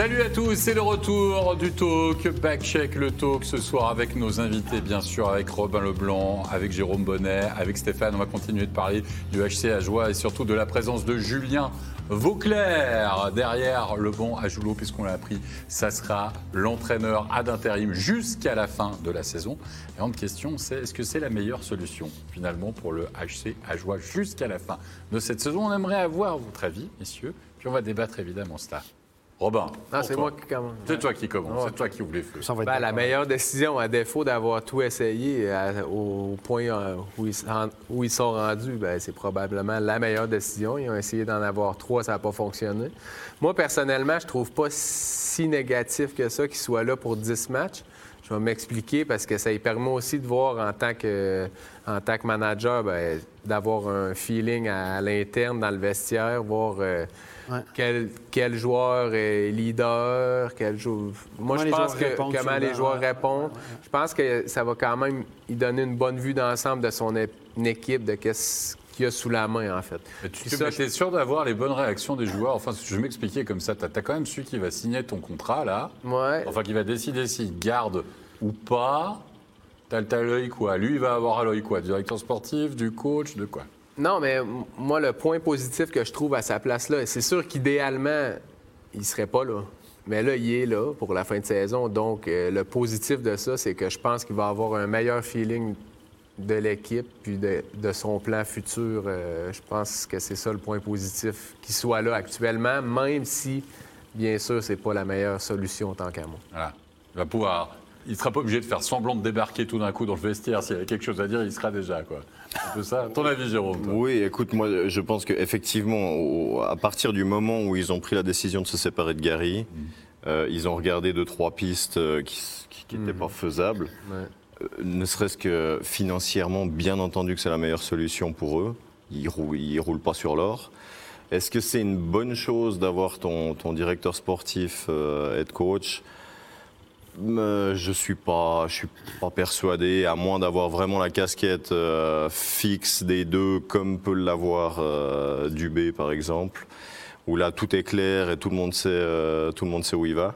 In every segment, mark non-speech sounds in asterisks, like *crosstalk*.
Salut à tous, c'est le retour du talk, backcheck le talk ce soir avec nos invités, bien sûr, avec Robin Leblanc, avec Jérôme Bonnet, avec Stéphane. On va continuer de parler du HC à joie et surtout de la présence de Julien Vauclair derrière le banc à Joulot, puisqu'on l'a appris, ça sera l'entraîneur ad intérim jusqu'à la fin de la saison. La grande question, c'est est-ce que c'est la meilleure solution finalement pour le HC à joie jusqu'à la fin de cette saison? On aimerait avoir votre avis, messieurs, puis on va débattre évidemment ça. Robin. Non, c'est moi qui commence. C'est toi qui commence. C'est toi qui ouvre les feux. Ben, la meilleure décision, à défaut d'avoir tout essayé au point euh, où ils, sont rendus, ben, c'est probablement la meilleure décision. Ils ont essayé d'en avoir trois, ça n'a pas fonctionné. Moi, personnellement, je trouve pas si négatif que ça qu'ils soient là pour 10 matchs. Je vais m'expliquer parce que ça lui permet aussi de voir en tant que, en tant que manager, ben, d'avoir un feeling à, l'interne dans le vestiaire, voir. Euh, quel, joueur est leader, quel Moi, je pense que comment les joueurs répondent. Je pense que ça va quand même y donner une bonne vue d'ensemble de son équipe, de qu'est-ce qu'il y a sous la main, en fait. tu es sûr d'avoir les bonnes réactions des joueurs? Enfin, je vais m'expliquer comme ça. Tu as, quand même su qui va signer ton contrat, là. Ouais. Enfin, qui va décider s'il garde ou pas. T'as l'œil quoi? Lui, il va avoir à l'œil quoi? Directeur sportif, du coach, de quoi? Non, mais moi, le point positif que je trouve à sa place là, c'est sûr qu'idéalement, il serait pas là. Mais là, il est là pour la fin de saison. Donc, euh, le positif de ça, c'est que je pense qu'il va avoir un meilleur feeling de l'équipe puis de, son plan futur. Euh, je pense que c'est ça le point positif, qu'il soit là actuellement, même si, bien sûr, c'est pas la meilleure solution tant qu'à moi. Voilà. Il va pouvoir. Il sera pas obligé de faire semblant de débarquer tout d'un coup dans le vestiaire. S'il y a quelque chose à dire, il sera déjà, quoi un peu ça. Ton avis, Jérôme Oui, écoute, moi, je pense qu'effectivement, à partir du moment où ils ont pris la décision de se séparer de Gary, mm. euh, ils ont regardé deux, trois pistes euh, qui n'étaient mm. pas faisables. Euh, ne serait-ce que financièrement, bien entendu que c'est la meilleure solution pour eux. Ils ne roulent, pas sur l'or. Est-ce que c'est une bonne chose d'avoir ton, ton, directeur sportif, head coach? Je suis pas, je suis pas persuadé, à moins d'avoir vraiment la casquette euh, fixe des deux, comme peut l'avoir euh, Dubé par exemple, où là tout est clair et tout le monde sait, euh, tout le monde sait où il va.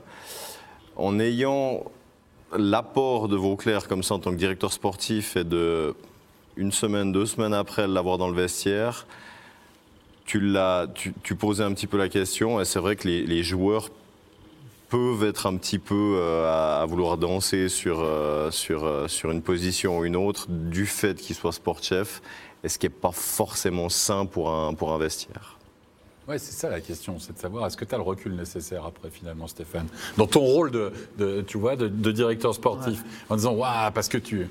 En ayant l'apport de Vauclair comme ça en tant que directeur sportif et de une semaine, deux semaines après l'avoir dans le vestiaire, tu, l'as, tu, posais un petit peu la question et c'est vrai que les joueurs peuvent être un petit peu euh, à, vouloir danser sur, euh, sur, euh, sur une position ou une autre du fait qu'il soit sport-chef, et ce qui n'est pas forcément sain pour un, pour un vestiaire? Oui, c'est ça la question, c'est de savoir est-ce que tu as le recul nécessaire après finalement, Stéphane, dans ton rôle de, tu vois, de, directeur sportif, en disant waouh, parce que tu,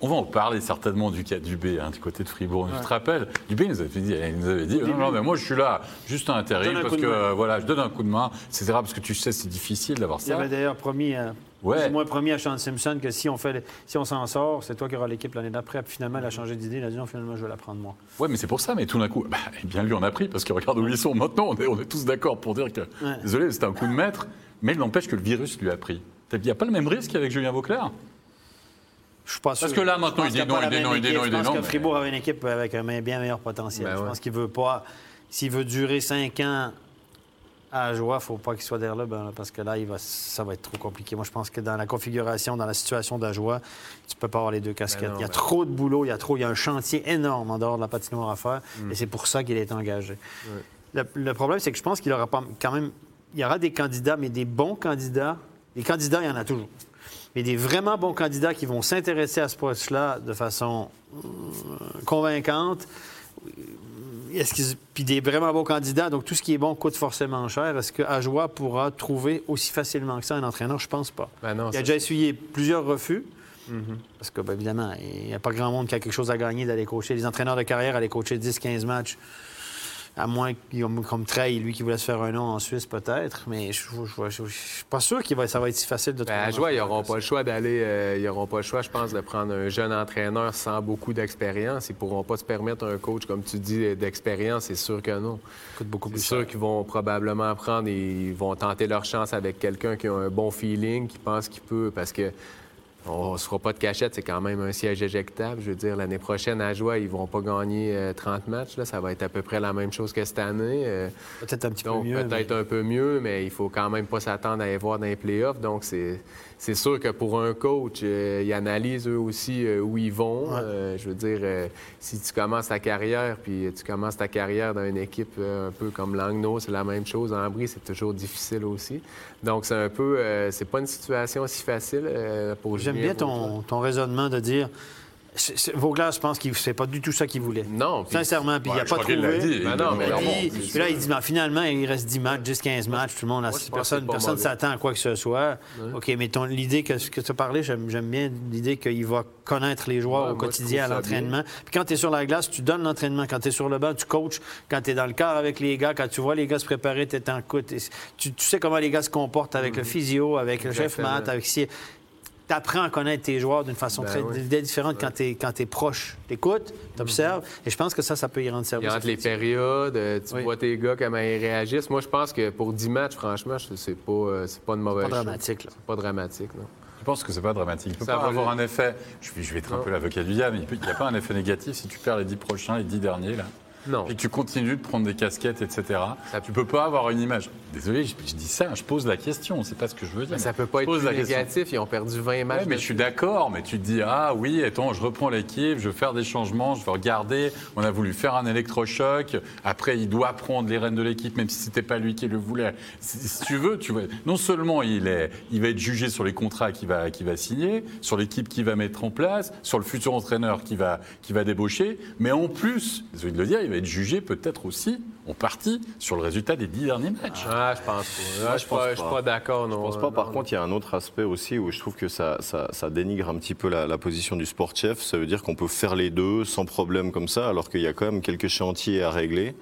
on va en parler certainement du cas du B, hein, du côté de Fribourg. Tu te rappelles, B nous avait dit, il nous avait dit, non, non, mais moi je suis là juste à intérim parce que voilà, je donne un coup de main, etc. Parce que tu sais, c'est difficile d'avoir ça. Il avait d'ailleurs promis. Ouais. C'est moi promis à Sean Simpson que si on, fait, si on s'en sort, c'est toi qui auras l'équipe l'année d'après. Puis finalement, elle a changé d'idée. Elle a dit non, finalement, je vais la prendre moi. Oui, mais c'est pour ça. Mais tout d'un coup, bah, bien lui, on a pris parce que regarde où ils sont maintenant. On est, on est tous d'accord pour dire que, désolé, c'était un coup de maître. Mais il n'empêche que le virus lui a pris. Il n'y a pas le même risque avec Julien Vauclair? Je suis pas sûr. Parce que là, maintenant, il dit non, il dit non, il dit non, il dit non. Je pense que Fribourg avait une équipe avec un bien meilleur potentiel. Ben je pense qu'il veut pas. S'il veut durer cinq ans à Joie, il ne faut pas qu'il soit derrière là, ben, parce que là, il va, ça va être trop compliqué. Moi, je pense que dans la configuration, dans la situation d'Ajoie, tu ne peux pas avoir les deux casquettes. Ben il y a ben trop de boulot, il y a trop, il y a un chantier énorme en dehors de la patinoire à faire, mm. et c'est pour ça qu'il est engagé. Le, problème, c'est que je pense qu'il aura pas, quand même, il y aura des candidats, mais des bons candidats. Les candidats, il y en a toujours. Mais des vraiment bons candidats qui vont s'intéresser à ce poste-là de façon euh, convaincante puis des vraiment bons candidats, donc tout ce qui est bon coûte forcément cher. Est-ce que Ajoie pourra trouver aussi facilement que ça un entraîneur? Je pense pas. Ben il a déjà essuyé plusieurs refus. Mm-hmm. Parce que, bien évidemment, il n'y a pas grand monde qui a quelque chose à gagner d'aller coacher. Les entraîneurs de carrière allaient coacher 10-15 matchs à moins comme Trey, lui qui voulait se faire un nom en Suisse, peut-être. Mais je ne suis pas sûr que ça va être si facile de ben, trouver. à joie, ils n'auront pas le choix d'aller. Euh, ils n'auront pas le choix, je pense, de prendre un jeune entraîneur sans beaucoup d'expérience. Ils ne pourront pas se permettre un coach, comme tu dis, d'expérience. C'est sûr que non. Coûte beaucoup plus. C'est sûr qu'ils vont probablement prendre et ils vont tenter leur chance avec quelqu'un qui a un bon feeling, qui pense qu'il peut. Parce que on ne se fera pas de cachette, c'est quand même un siège éjectable. Je veux dire, l'année prochaine, à Joie, ils ne vont pas gagner 30 euh, matchs. Là. Ça va être à peu près la même chose que cette année. Euh. peut-être un petit peu mieux. Peut-être un peu mieux, mais il faut quand même pas s'attendre à y voir dans les playoffs. Donc, c'est c'est sûr que pour un coach, euh, ils analysent eux aussi euh, où ils vont. Euh, je veux dire, si tu commences ta carrière, puis tu commences ta carrière dans une équipe un peu comme Langnau, c'est la même chose. En Brie, c'est toujours difficile aussi. Donc, c'est un peu, c'est pas une situation si facile pour J'aime bien ton, ton raisonnement de dire Vauglas, je pense qu'il ne fait pas du tout ça qu'il voulait. Non. Sincèrement, puis il n'a pas trouvé. Dit, ben non, mais puis, là, il dit, ben, finalement, il reste 10 matchs, 10, 15 matchs, tout le monde, a, personne ne s'attend à quoi que ce soit. OK, mais l'idée que, que tu as parlé, j'aime bien l'idée qu'il va connaître les joueurs au quotidien à l'entraînement. Puis quand tu es sur la glace, tu donnes l'entraînement. Quand tu es sur le banc, tu coaches. Quand tu es dans le car avec les gars, quand tu vois les gars se préparer, tu es en coup. Tu, sais comment les gars se comportent avec le mm-hmm. physio, avec le chef mat, avec si tu apprends à connaître tes joueurs d'une façon ben très différente quand tu es, proche. Tu écoutes, tu observes, et je pense que ça, ça peut y rendre service. Entre les périodes, euh, tu vois tes gars, comment ils réagissent. Moi, je pense que pour 10 matchs, franchement, c'est pas, euh, pas une mauvaise chose. Pas dramatique. Là. pas dramatique, non. Je pense que c'est pas dramatique. Il peut pas avoir un effet. Je vais, je vais être un peu l'avocat du diable, mais il n'y a pas un effet négatif si tu perds les 10 prochains, les 10 derniers, là. Non. Et tu continues de prendre des casquettes, etc. Ça... Tu peux pas avoir une image. Désolé, je, dis ça, je pose la question, c'est pas ce que je veux dire. Ça peut pas être négatif, ils ont perdu 20 matchs. mais je suis d'accord, mais tu te dis, ah oui, attends, je reprends l'équipe, je veux faire des changements, je veux regarder, on a voulu faire un électrochoc, après il doit prendre les rênes de l'équipe, même si c'était pas lui qui le voulait. Si, tu veux, tu vois, non seulement il, est, il va être jugé sur les contrats qu'il va, va signer, sur l'équipe qu'il va mettre en place, sur le futur entraîneur qui va, qui va débaucher, mais en plus, désolé de le dire, il va être jugé peut-être aussi en partie sur le résultat des dix derniers matchs. Ah, je pense pas. Ah, je, ne suis pas, d'accord. Je pense pas. Par contre, il y a un autre aspect aussi où je trouve que ça, ça, dénigre un petit peu la, position du sport chef. Ça veut dire qu'on peut faire les deux sans problème comme ça, alors qu'il y a quand même quelques chantiers à régler.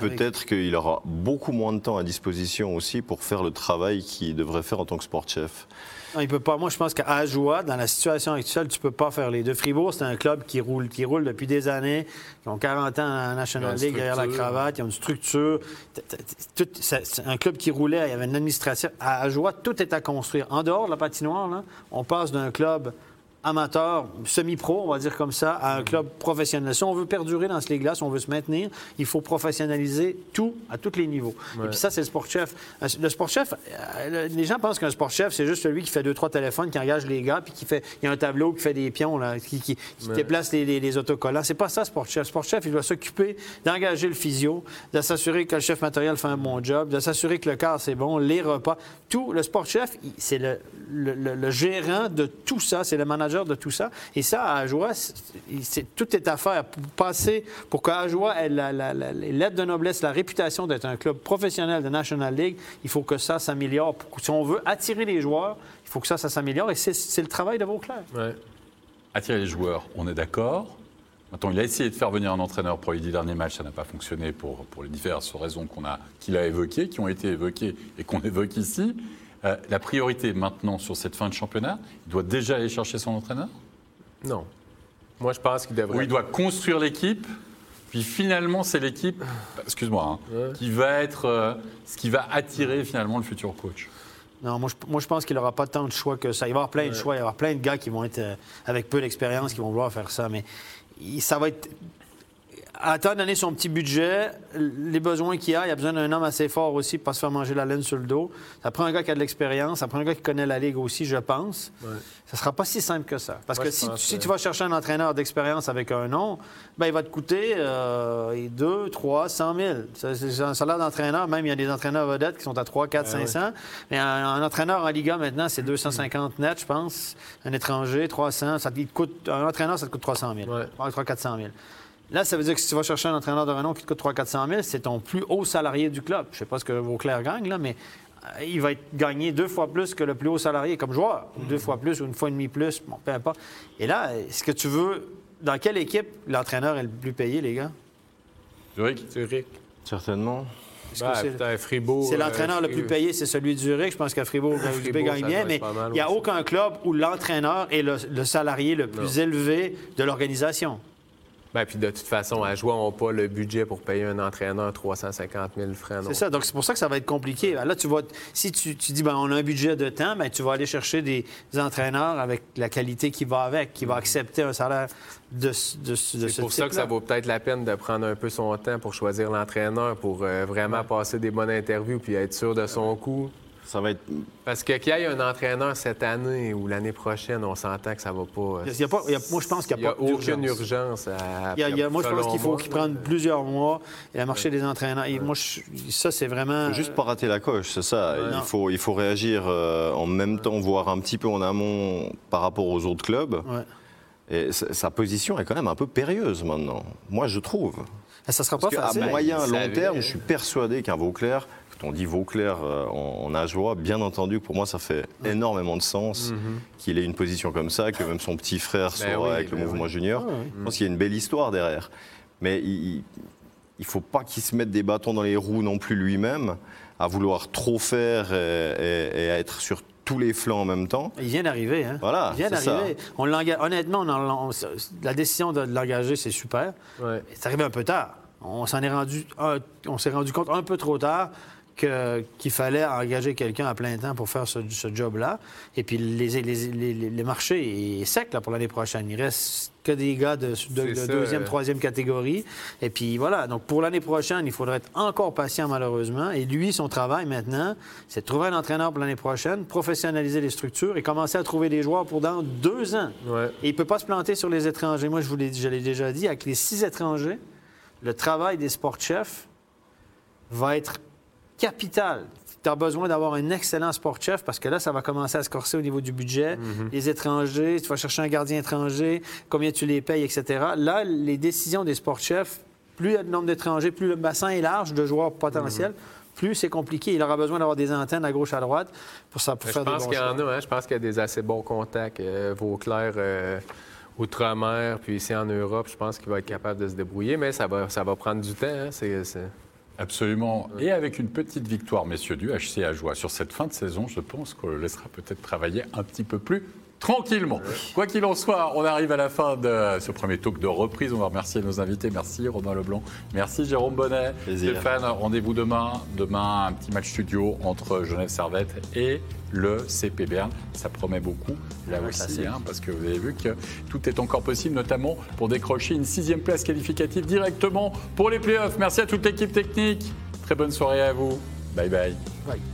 Peut-être qu'il aura beaucoup moins de temps à disposition aussi pour faire le travail qu'il devrait faire en tant que sport chef. Non, il peut pas. Moi, je pense qu'à Ajoie, dans la situation actuelle, tu peux pas faire les deux. Fribourg, c'est un club qui roule, qui roule depuis des années, qui ont 40 ans en National League derrière la cravate, ils ont une structure. C'est un club qui roulait, il y avait une administration. À Ajoie, tout est à construire. En dehors de la patinoire, on passe d'un club amateur, semi-pro, on va dire comme ça, à un club professionnel. Si on veut perdurer dans ce ligue-là, si on veut se maintenir, il faut professionnaliser tout à tous les niveaux. Et puis ça, c'est le sport-chef. Le sport-chef, euh, les gens pensent qu'un sport-chef, c'est juste celui qui fait deux, trois téléphones, qui engage les gars, puis qui fait, il y a un tableau qui fait des pions, là, qui, qui, déplace les, les, les, autocollants. C'est pas ça, sport-chef. Sport-chef, il doit s'occuper d'engager le physio, de s'assurer que le chef matériel fait un bon job, de s'assurer que le corps, c'est bon, les repas. Tout, le sport-chef, c'est le, le, gérant de tout ça, c'est le manager de tout ça. Et ça, à Ajoie, tout est à faire pour passer, pour qu'Ajoie ait la, de noblesse, la réputation d'être un club professionnel de National League. Il faut que ça s'améliore. Si on veut attirer les joueurs, il faut que ça, ça s'améliore. Et c'est le travail de Vauclair. Ouais. Attirer les joueurs, on est d'accord. Maintenant, il a essayé de faire venir un entraîneur pour les dix derniers matchs, ça n'a pas fonctionné pour, pour les diverses raisons qu'on a, qu'il a évoquées, qui ont été évoquées et qu'on *laughs* évoque ici. Euh, la priorité maintenant sur cette fin de championnat, il doit déjà aller chercher son entraîneur Non. Moi, je pense qu'il devrait. Ou il doit construire l'équipe, puis finalement, c'est l'équipe, excuse-moi, hein, qui va être euh, ce qui va attirer finalement le futur coach. Non, moi je, moi, je pense qu'il n'aura pas tant de choix que ça. Il va y avoir plein de choix, il va y avoir plein de gars qui vont être euh, avec peu d'expérience, qui vont vouloir faire ça, mais ça va être à temps donner son petit budget, les besoins qu'il a, il a besoin d'un homme assez fort aussi pour pas se faire manger la laine sur le dos. Ça prend un gars qui a de l'expérience, ça prend un gars qui connaît la Ligue aussi, je pense. Ça ne sera pas si simple que ça. Parce que si, tu vas chercher un entraîneur d'expérience avec un nom, ben, il va te coûter euh, 2, 3, 100 000. C'est un salaire d'entraîneur. Même, il y a des entraîneurs vedettes qui sont à 3, 4, 500. Mais un, entraîneur en Liga, maintenant, c'est 250 net, je pense. Un étranger, 300. Ça coûte, un entraîneur, ça te coûte 300 000. 3, 400 000. Là, ça veut dire que si tu vas chercher un entraîneur de renom qui te coûte 300-400 000, c'est ton plus haut salarié du club. Je ne sais pas ce que Vauclair gagne, là, mais euh, il va être gagné deux fois plus que le plus haut salarié comme joueur, ou deux fois plus, ou une fois et demie plus, bon, peu importe. Et là, est-ce que tu veux. Dans quelle équipe l'entraîneur est le plus payé, les gars? Zurich. Zurich. Certainement. Ben, c'est l'entraîneur le plus payé, c'est celui de Zurich. Je pense qu'à Fribourg, Fribourg gagne bien, mais il n'y a aucun club où l'entraîneur est le, salarié le plus élevé de l'organisation. Bien, puis de toute façon, à jouer, on n'a pas le budget pour payer un entraîneur 350 000 francs. C'est ça. Donc, c'est pour ça que ça va être compliqué. Là, tu vas, si tu, dis, ben, on a un budget de temps, bien, tu vas aller chercher des entraîneurs avec la qualité qui va avec, qui va accepter un salaire de, de, de C'est pour ça que ça vaut peut-être la peine de prendre un peu son temps pour choisir l'entraîneur, pour euh, vraiment passer des bonnes interviews puis être sûr de son coup. Ça va être... Parce que qu'il y ait un entraîneur cette année ou l'année prochaine, on s'entend que ça va pas. Il y a pas moi, je pense qu'il n'y a, pas aucune urgence. à, moi, je pense qu'il faut qu'il prenne plusieurs mois et à marcher des entraîneurs. Et moi, ça, c'est vraiment. Juste pas rater la coche, c'est ça. Il, faut, il faut réagir euh, en même temps, voire un petit peu en amont par rapport aux autres clubs. Et sa position est quand même un peu périlleuse maintenant. Moi, je trouve. Ça sera pas Parce facile. À moyen, long terme, je suis persuadé qu'un Vauclair on dit Vauclair euh, en, en Ajoie, bien entendu, pour moi, ça fait énormément de sens mhm. qu'il ait une position comme ça, que même son petit frère ben soit avec le ben mouvement junior. Je pense qu'il y a une belle histoire derrière. Mais il ne faut pas qu'il se mette des bâtons dans les roues non plus lui-même, à vouloir trop faire et, à être sur tous les flancs en même temps. Il vient d'arriver. Hein? Voilà. Il vient d'arriver. Honnêtement, la décision de l'engager, c'est super. C'est arrivé un peu tard. On s'en est rendu, on s'est rendu compte un peu trop tard qu'il fallait engager quelqu'un à plein temps pour faire ce, job-là. Et puis, les, les, marchés est sec là, pour l'année prochaine. Il reste que des gars de, deuxième, troisième catégorie. Et puis, voilà. Donc, pour l'année prochaine, il faudrait être encore patient, malheureusement. Et lui, son travail maintenant, c'est de trouver un entraîneur pour l'année prochaine, professionnaliser les structures et commencer à trouver des joueurs pour dans deux ans. Et il ne peut pas se planter sur les étrangers. Moi, je vous l'ai déjà dit, avec les six étrangers, le travail des sports-chefs va être capital. Tu as besoin d'avoir un excellent sport-chef parce que là, ça va commencer à se corser au niveau du budget. Mhm. Les étrangers, tu vas chercher un gardien étranger, combien tu les payes, etc. Là, les décisions des sport-chefs, plus il y a de nombre d'étrangers, plus le bassin est large de joueurs potentiels. Mhm. Plus c'est compliqué. Il aura besoin d'avoir des antennes à gauche, à droite pour, ça, pour faire des bons Je pense qu'il y en a. Hein. Je pense qu'il y a des assez bons contacts. Euh, Vauclair, euh, Outre-mer, puis ici en Europe, je pense qu'il va être capable de se débrouiller, mais ça va, ça va prendre du temps. Hein. C'est, Absolument. Et avec une petite victoire, messieurs du HC à joie sur cette fin de saison, je pense qu'on le laissera peut-être travailler un petit peu plus tranquillement. Quoi qu'il en soit, on arrive à la fin de ce premier talk de reprise. On va remercier nos invités. Merci Romain Leblanc. Merci Jérôme Bonnet. Stéphane, rendez-vous demain. Demain, un petit match studio entre Genève Servette et le CP Berne. Ça promet beaucoup là aussi, hein, parce que vous avez vu que tout est encore possible, notamment pour décrocher une sixième place qualificative directement pour les playoffs. Merci à toute l'équipe technique. Très bonne soirée à vous. Bye bye. Bye.